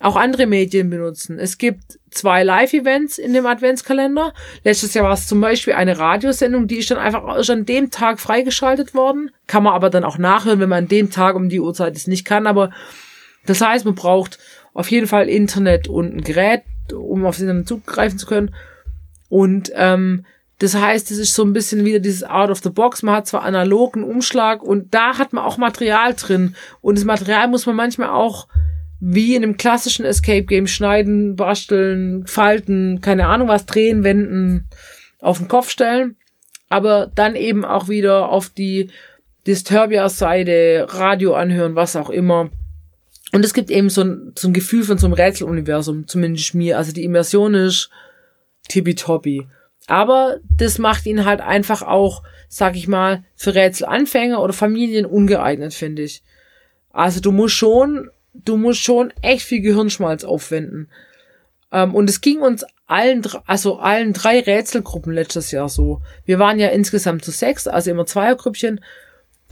auch andere Medien benutzen. Es gibt zwei Live-Events in dem Adventskalender. Letztes Jahr war es zum Beispiel eine Radiosendung, die ist dann einfach erst an dem Tag freigeschaltet worden. Kann man aber dann auch nachhören, wenn man an dem Tag um die Uhrzeit es nicht kann. Aber das heißt, man braucht auf jeden Fall Internet und ein Gerät, um aufs Internet zugreifen zu können. Und ähm, das heißt, es ist so ein bisschen wieder dieses Out of the Box. Man hat zwar analogen Umschlag und da hat man auch Material drin. Und das Material muss man manchmal auch wie in einem klassischen Escape Game schneiden, basteln, falten, keine Ahnung was, drehen, wenden, auf den Kopf stellen. Aber dann eben auch wieder auf die Disturbia-Seite, Radio anhören, was auch immer. Und es gibt eben so ein, so ein Gefühl von so einem Rätseluniversum, zumindest mir. Also die Immersion ist tippitoppi. Aber das macht ihn halt einfach auch, sag ich mal, für Rätselanfänger oder Familien ungeeignet, finde ich. Also du musst schon, du musst schon echt viel Gehirnschmalz aufwenden. Ähm, und es ging uns allen, also allen drei Rätselgruppen letztes Jahr so. Wir waren ja insgesamt zu sechs, also immer Zweiergrüppchen.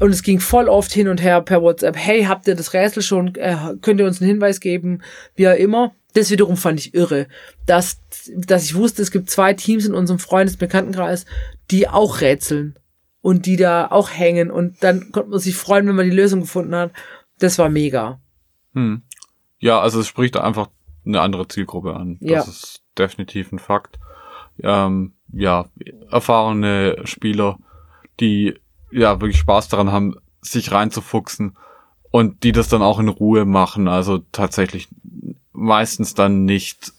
Und es ging voll oft hin und her per WhatsApp. Hey, habt ihr das Rätsel schon? Äh, könnt ihr uns einen Hinweis geben? Wie auch immer. Das wiederum fand ich irre, dass, dass ich wusste, es gibt zwei Teams in unserem Freundesbekanntenkreis, die auch rätseln und die da auch hängen. Und dann konnte man sich freuen, wenn man die Lösung gefunden hat. Das war mega. Hm. Ja, also es spricht einfach eine andere Zielgruppe an. Ja. Das ist definitiv ein Fakt. Ähm, ja, erfahrene Spieler, die ja wirklich Spaß daran haben, sich reinzufuchsen und die das dann auch in Ruhe machen. Also tatsächlich meistens dann nicht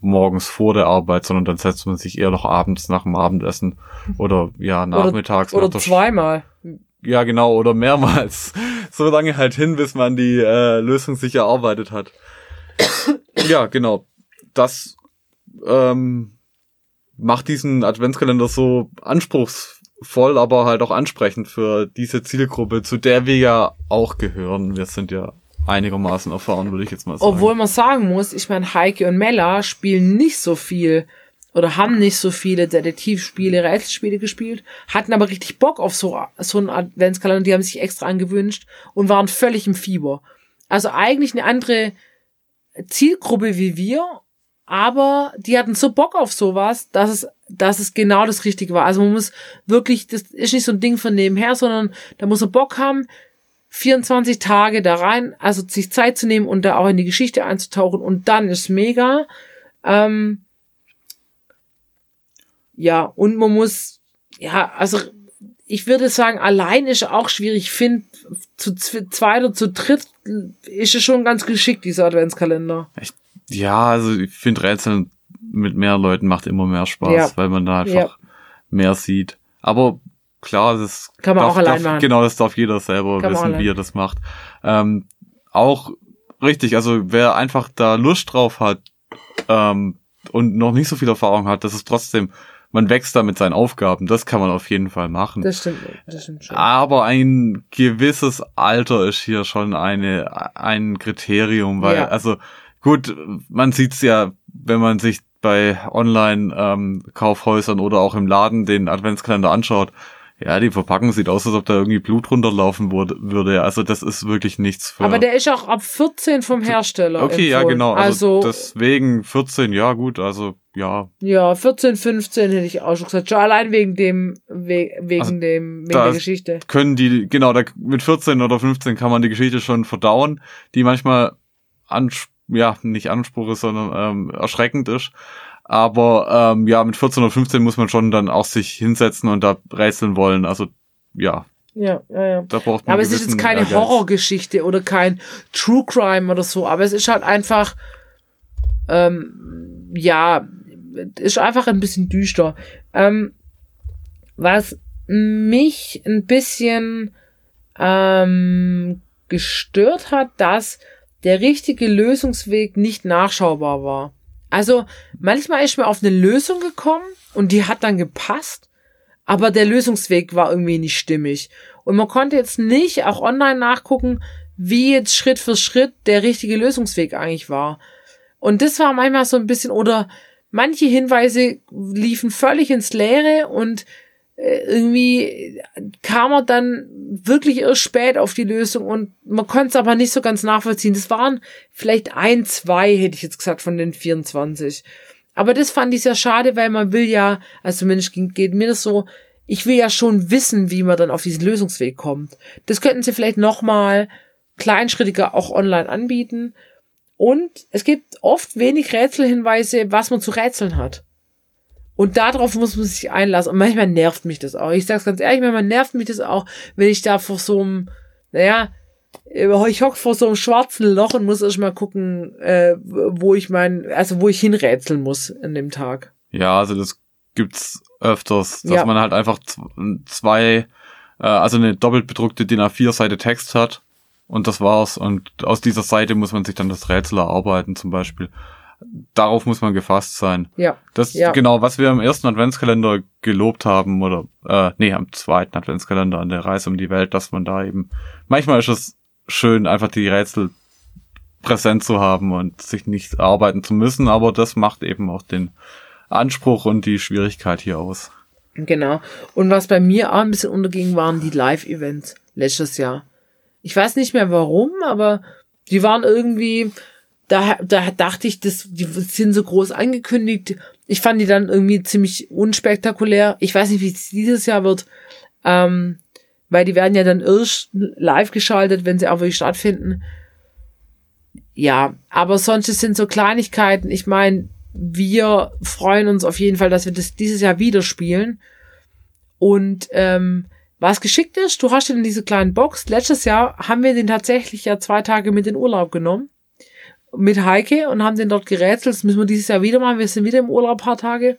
morgens vor der Arbeit, sondern dann setzt man sich eher noch abends nach dem Abendessen oder ja nachmittags Oder nach der Sch- zweimal. ja, genau, oder mehrmals. So lange halt hin, bis man die äh, Lösung sich erarbeitet hat. ja, genau. Das ähm, macht diesen Adventskalender so anspruchsvoll, aber halt auch ansprechend für diese Zielgruppe, zu der wir ja auch gehören. Wir sind ja einigermaßen erfahren, würde ich jetzt mal sagen. Obwohl man sagen muss, ich meine, Heike und Mella spielen nicht so viel oder haben nicht so viele Detektivspiele, Rätselspiele gespielt, hatten aber richtig Bock auf so, so einen Adventskalender, die haben sich extra angewünscht und waren völlig im Fieber. Also eigentlich eine andere Zielgruppe wie wir, aber die hatten so Bock auf sowas, dass es, dass es genau das Richtige war. Also man muss wirklich, das ist nicht so ein Ding von nebenher, sondern da muss man Bock haben, 24 Tage da rein, also sich Zeit zu nehmen und da auch in die Geschichte einzutauchen und dann ist mega. Ähm, ja, und man muss, ja, also ich würde sagen, allein ist auch schwierig. Ich finde, zu zw- zweit oder zu dritt ist es schon ganz geschickt, dieser Adventskalender. Ja, also ich finde Rätseln mit mehr Leuten macht immer mehr Spaß, Ja. weil man da einfach Ja. mehr sieht. Aber klar, das Kann man darf, auch allein darf, machen. Genau, das darf jeder selber Kann wissen, wie er das macht. Ähm, auch richtig, also wer einfach da Lust drauf hat ähm, und noch nicht so viel Erfahrung hat, das ist trotzdem, man wächst da mit seinen Aufgaben. Das kann man auf jeden Fall machen. Das stimmt, das stimmt schon. Aber ein gewisses Alter ist hier schon eine, ein Kriterium, weil, Ja. also gut, man sieht's ja, wenn man sich bei Online-Kaufhäusern oder auch im Laden den Adventskalender anschaut, Ja, die Verpackung sieht aus, als ob da irgendwie Blut runterlaufen wurde, würde. Also das ist wirklich nichts für. Aber der ist auch ab 14 vom Hersteller. Okay, empfohlen. ja, genau. Also, also deswegen 14, ja gut, also ja. Ja, 14, 15 hätte ich auch schon gesagt. Schon allein wegen dem, wegen also dem, wegen der Geschichte. Können die, genau, da, mit 14 oder 15 kann man die Geschichte schon verdauen, die manchmal an, ja, nicht Anspruch ist, sondern ähm, erschreckend ist. Aber ähm, ja, mit 14 oder 15 muss man schon dann auch sich hinsetzen und da rätseln wollen. Also ja. Ja, ja, ja. Da braucht man aber es ist jetzt keine Ehrgeiz. Horrorgeschichte oder kein True Crime oder so, aber es ist halt einfach, ähm, ja, ist einfach ein bisschen düster. Ähm, was mich ein bisschen ähm, gestört hat, dass der richtige Lösungsweg nicht nachschaubar war. Also manchmal ist mir auf eine Lösung gekommen und die hat dann gepasst, aber der Lösungsweg war irgendwie nicht stimmig. Und man konnte jetzt nicht auch online nachgucken, wie jetzt Schritt für Schritt der richtige Lösungsweg eigentlich war. Und das war manchmal so ein bisschen, oder manche Hinweise liefen völlig ins Leere und irgendwie kam er dann wirklich erst spät auf die Lösung und man konnte es aber nicht so ganz nachvollziehen. Das waren vielleicht ein, zwei, hätte ich jetzt gesagt, von den 24. Aber das fand ich sehr schade, weil man will ja, also zumindest geht mir das so, ich will ja schon wissen, wie man dann auf diesen Lösungsweg kommt. Das könnten sie vielleicht nochmal kleinschrittiger auch online anbieten. Und es gibt oft wenig Rätselhinweise, was man zu rätseln hat. Und darauf muss man sich einlassen. Und manchmal nervt mich das auch. Ich sag's ganz ehrlich, manchmal nervt mich das auch, wenn ich da vor so einem, naja, ich hock vor so einem schwarzen Loch und muss erst mal gucken, äh, wo ich mein, also wo ich hinrätseln muss an dem Tag. Ja, also das gibt's öfters, dass ja. man halt einfach zwei, äh, also eine doppelt bedruckte DIN A4 Seite Text hat und das war's. Und aus dieser Seite muss man sich dann das Rätsel erarbeiten zum Beispiel darauf muss man gefasst sein. Ja. Das ja. genau, was wir im ersten Adventskalender gelobt haben oder äh, nee, am zweiten Adventskalender an der Reise um die Welt, dass man da eben manchmal ist es schön, einfach die Rätsel präsent zu haben und sich nicht arbeiten zu müssen, aber das macht eben auch den Anspruch und die Schwierigkeit hier aus. Genau. Und was bei mir auch ein bisschen unterging, waren die Live-Events letztes Jahr. Ich weiß nicht mehr warum, aber die waren irgendwie, da, da dachte ich, das, die sind so groß angekündigt. Ich fand die dann irgendwie ziemlich unspektakulär. Ich weiß nicht, wie es dieses Jahr wird, ähm, weil die werden ja dann erst live geschaltet, wenn sie auch wirklich stattfinden. Ja, aber sonst sind so Kleinigkeiten. Ich meine, wir freuen uns auf jeden Fall, dass wir das dieses Jahr wieder spielen. Und ähm, was geschickt ist, du hast in diese kleinen Box. Letztes Jahr haben wir den tatsächlich ja zwei Tage mit in Urlaub genommen mit Heike und haben den dort gerätselt. Das müssen wir dieses Jahr wieder machen. Wir sind wieder im Urlaub paar Tage.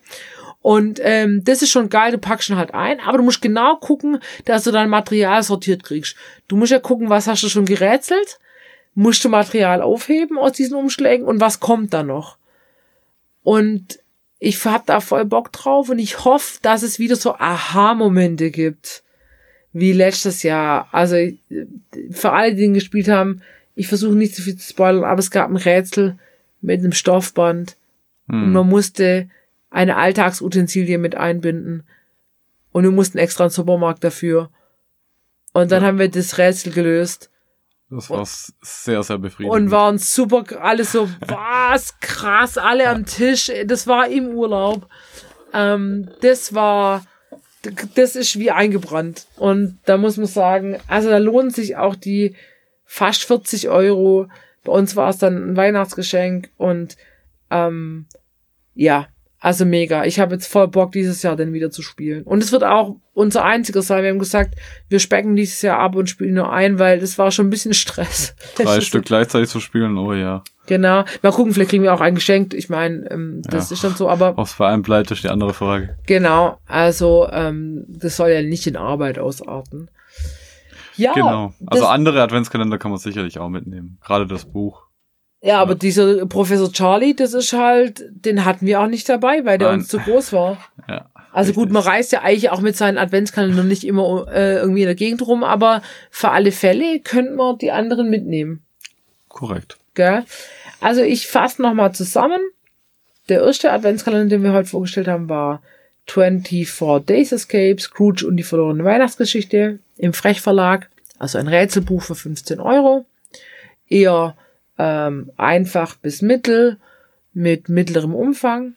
Und ähm, das ist schon geil, du packst ihn halt ein, aber du musst genau gucken, dass du dein Material sortiert kriegst. Du musst ja gucken, was hast du schon gerätselt, musst du Material aufheben aus diesen Umschlägen und was kommt da noch. Und ich hab da voll Bock drauf und ich hoffe, dass es wieder so Aha-Momente gibt, wie letztes Jahr. Also für alle, die ihn gespielt haben, ich versuche nicht zu viel zu spoilern, aber es gab ein Rätsel mit einem Stoffband hm. und man musste eine Alltagsutensilie mit einbinden und wir mussten extra einen Supermarkt dafür. Und dann ja. haben wir das Rätsel gelöst. Das war sehr, sehr befriedigend. Und waren super, alles so, was, krass, alle ja. am Tisch. Das war im Urlaub. Ähm, das war, das ist wie eingebrannt. Und da muss man sagen, also da lohnt sich auch die, fast 40 Euro. Bei uns war es dann ein Weihnachtsgeschenk und ähm, ja, also mega. Ich habe jetzt voll Bock, dieses Jahr dann wieder zu spielen. Und es wird auch unser einziger sein. Wir haben gesagt, wir specken dieses Jahr ab und spielen nur ein, weil das war schon ein bisschen Stress. Drei Stück gleichzeitig zu spielen, oh ja. Genau. Mal gucken, vielleicht kriegen wir auch ein geschenkt. Ich meine, ähm, das ja. ist dann so, aber. Aufs Verein bleibt, ist die andere Frage. Genau. Also, ähm, das soll ja nicht in Arbeit ausarten. Ja. Genau. Also andere Adventskalender kann man sicherlich auch mitnehmen. Gerade das Buch. Ja, aber dieser Professor Charlie, das ist halt, den hatten wir auch nicht dabei, weil der Nein. uns zu groß war. Ja. Also richtig. gut, man reist ja eigentlich auch mit seinen Adventskalendern nicht immer äh, irgendwie in der Gegend rum, aber für alle Fälle könnten wir die anderen mitnehmen. Korrekt. Gell? Also ich fasse nochmal zusammen. Der erste Adventskalender, den wir heute vorgestellt haben, war 24 Days Escape, Scrooge und die verlorene Weihnachtsgeschichte im Frech-Verlag. Also ein Rätselbuch für 15 Euro. Eher ähm, einfach bis mittel mit mittlerem Umfang.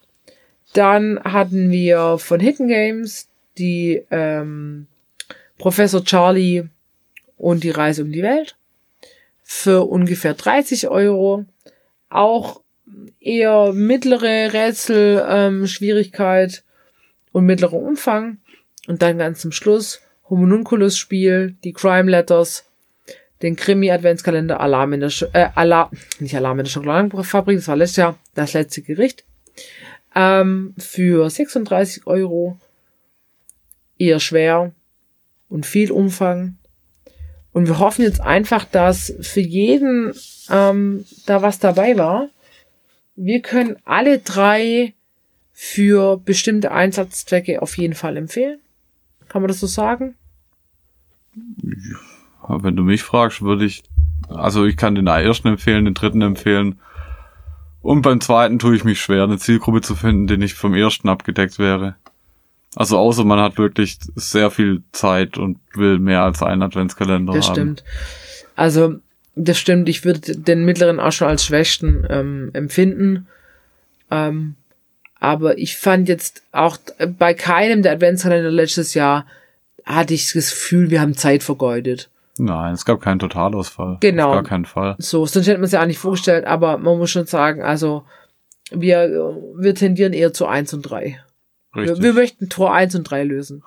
Dann hatten wir von Hidden Games die ähm, Professor Charlie und die Reise um die Welt für ungefähr 30 Euro. Auch eher mittlere Rätselschwierigkeit ähm, und mittlerer Umfang. Und dann ganz zum Schluss Homunculus Spiel, die Crime Letters, den Krimi Adventskalender Alarm in der Sch äh, Alarm, nicht Alarm in der Schokoladenfabrik, das war letztes Jahr das letzte Gericht. Ähm, für 36 Euro. Eher schwer und viel Umfang. Und wir hoffen jetzt einfach, dass für jeden ähm, da was dabei war. Wir können alle drei für bestimmte Einsatzzwecke auf jeden Fall empfehlen. Kann man das so sagen? Ja, wenn du mich fragst, würde ich, also ich kann den ersten empfehlen, den dritten empfehlen. Und beim zweiten tue ich mich schwer, eine Zielgruppe zu finden, die nicht vom ersten abgedeckt wäre. Also außer man hat wirklich sehr viel Zeit und will mehr als einen Adventskalender das haben. Das stimmt. Also das stimmt. Ich würde den mittleren auch schon als schwächsten ähm, empfinden. Ähm, aber ich fand jetzt auch bei keinem der Adventskalender letztes Jahr hatte ich das Gefühl, wir haben Zeit vergeudet. Nein, es gab keinen Totalausfall. Genau. Auf gar keinen Fall. So, sonst hätte man es ja auch nicht vorgestellt, aber man muss schon sagen, also wir, wir tendieren eher zu eins und drei. Richtig. Wir, wir möchten Tor eins und drei lösen.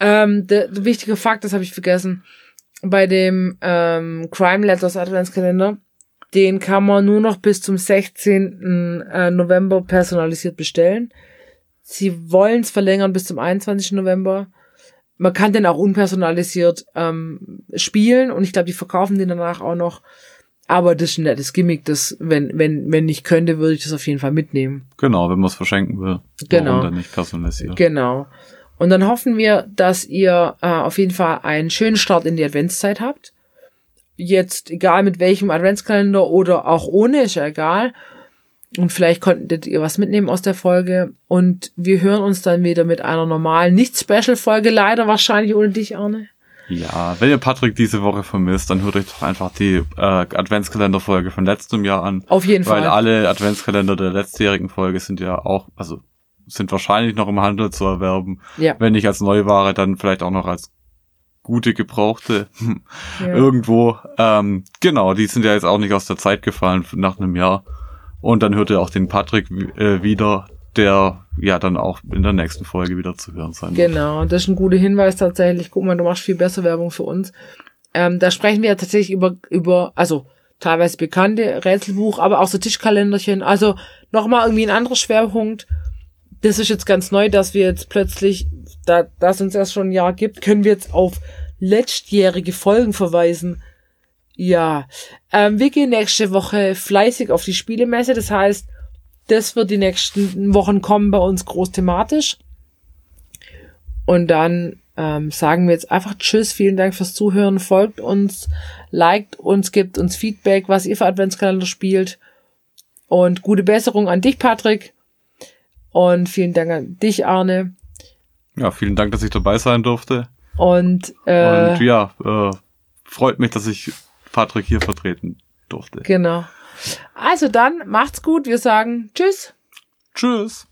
ähm, der, der wichtige Fakt, das habe ich vergessen, bei dem ähm, Crime Letters Adventskalender, den kann man nur noch bis zum 16. Äh, November personalisiert bestellen. Sie wollen es verlängern bis zum 21. November. Man kann den auch unpersonalisiert ähm, spielen und ich glaube, die verkaufen den danach auch noch. Aber das ist ein nettes Gimmick, das, wenn, wenn, wenn ich könnte, würde ich das auf jeden Fall mitnehmen. Genau, wenn man es verschenken will. Genau. Warum dann nicht personalisiert? Genau. Und dann hoffen wir, dass ihr äh, auf jeden Fall einen schönen Start in die Adventszeit habt. Jetzt, egal mit welchem Adventskalender oder auch ohne, ist ja egal. Und vielleicht konntet ihr was mitnehmen aus der Folge. Und wir hören uns dann wieder mit einer normalen, nicht Special-Folge, leider wahrscheinlich ohne dich, Arne. Ja, wenn ihr Patrick diese Woche vermisst, dann hört euch doch einfach die äh, Adventskalender-Folge von letztem Jahr an. Auf jeden weil Fall. Weil alle Adventskalender der letztjährigen Folge sind ja auch, also sind wahrscheinlich noch im Handel zu erwerben. Ja. Wenn nicht als Neuware, dann vielleicht auch noch als gute Gebrauchte ja. irgendwo. Ähm, genau, die sind ja jetzt auch nicht aus der Zeit gefallen nach einem Jahr. Und dann hört ihr auch den Patrick äh, wieder, der ja dann auch in der nächsten Folge wieder zu hören sein wird. Genau, das ist ein guter Hinweis tatsächlich. Guck mal, du machst viel besser Werbung für uns. Ähm, da sprechen wir ja tatsächlich über, über, also teilweise bekannte Rätselbuch, aber auch so Tischkalenderchen. Also nochmal irgendwie ein anderer Schwerpunkt das ist jetzt ganz neu, dass wir jetzt plötzlich, da das uns erst schon ein Jahr gibt, können wir jetzt auf letztjährige Folgen verweisen. Ja, ähm, wir gehen nächste Woche fleißig auf die Spielemesse. Das heißt, das wird die nächsten Wochen kommen bei uns groß thematisch. Und dann ähm, sagen wir jetzt einfach Tschüss, vielen Dank fürs Zuhören, folgt uns, liked uns, gibt uns Feedback, was ihr für Adventskalender spielt. Und gute Besserung an dich, Patrick. Und vielen Dank an dich, Arne. Ja, vielen Dank, dass ich dabei sein durfte. Und, äh, Und ja, äh, freut mich, dass ich Patrick hier vertreten durfte. Genau. Also dann, macht's gut. Wir sagen Tschüss. Tschüss.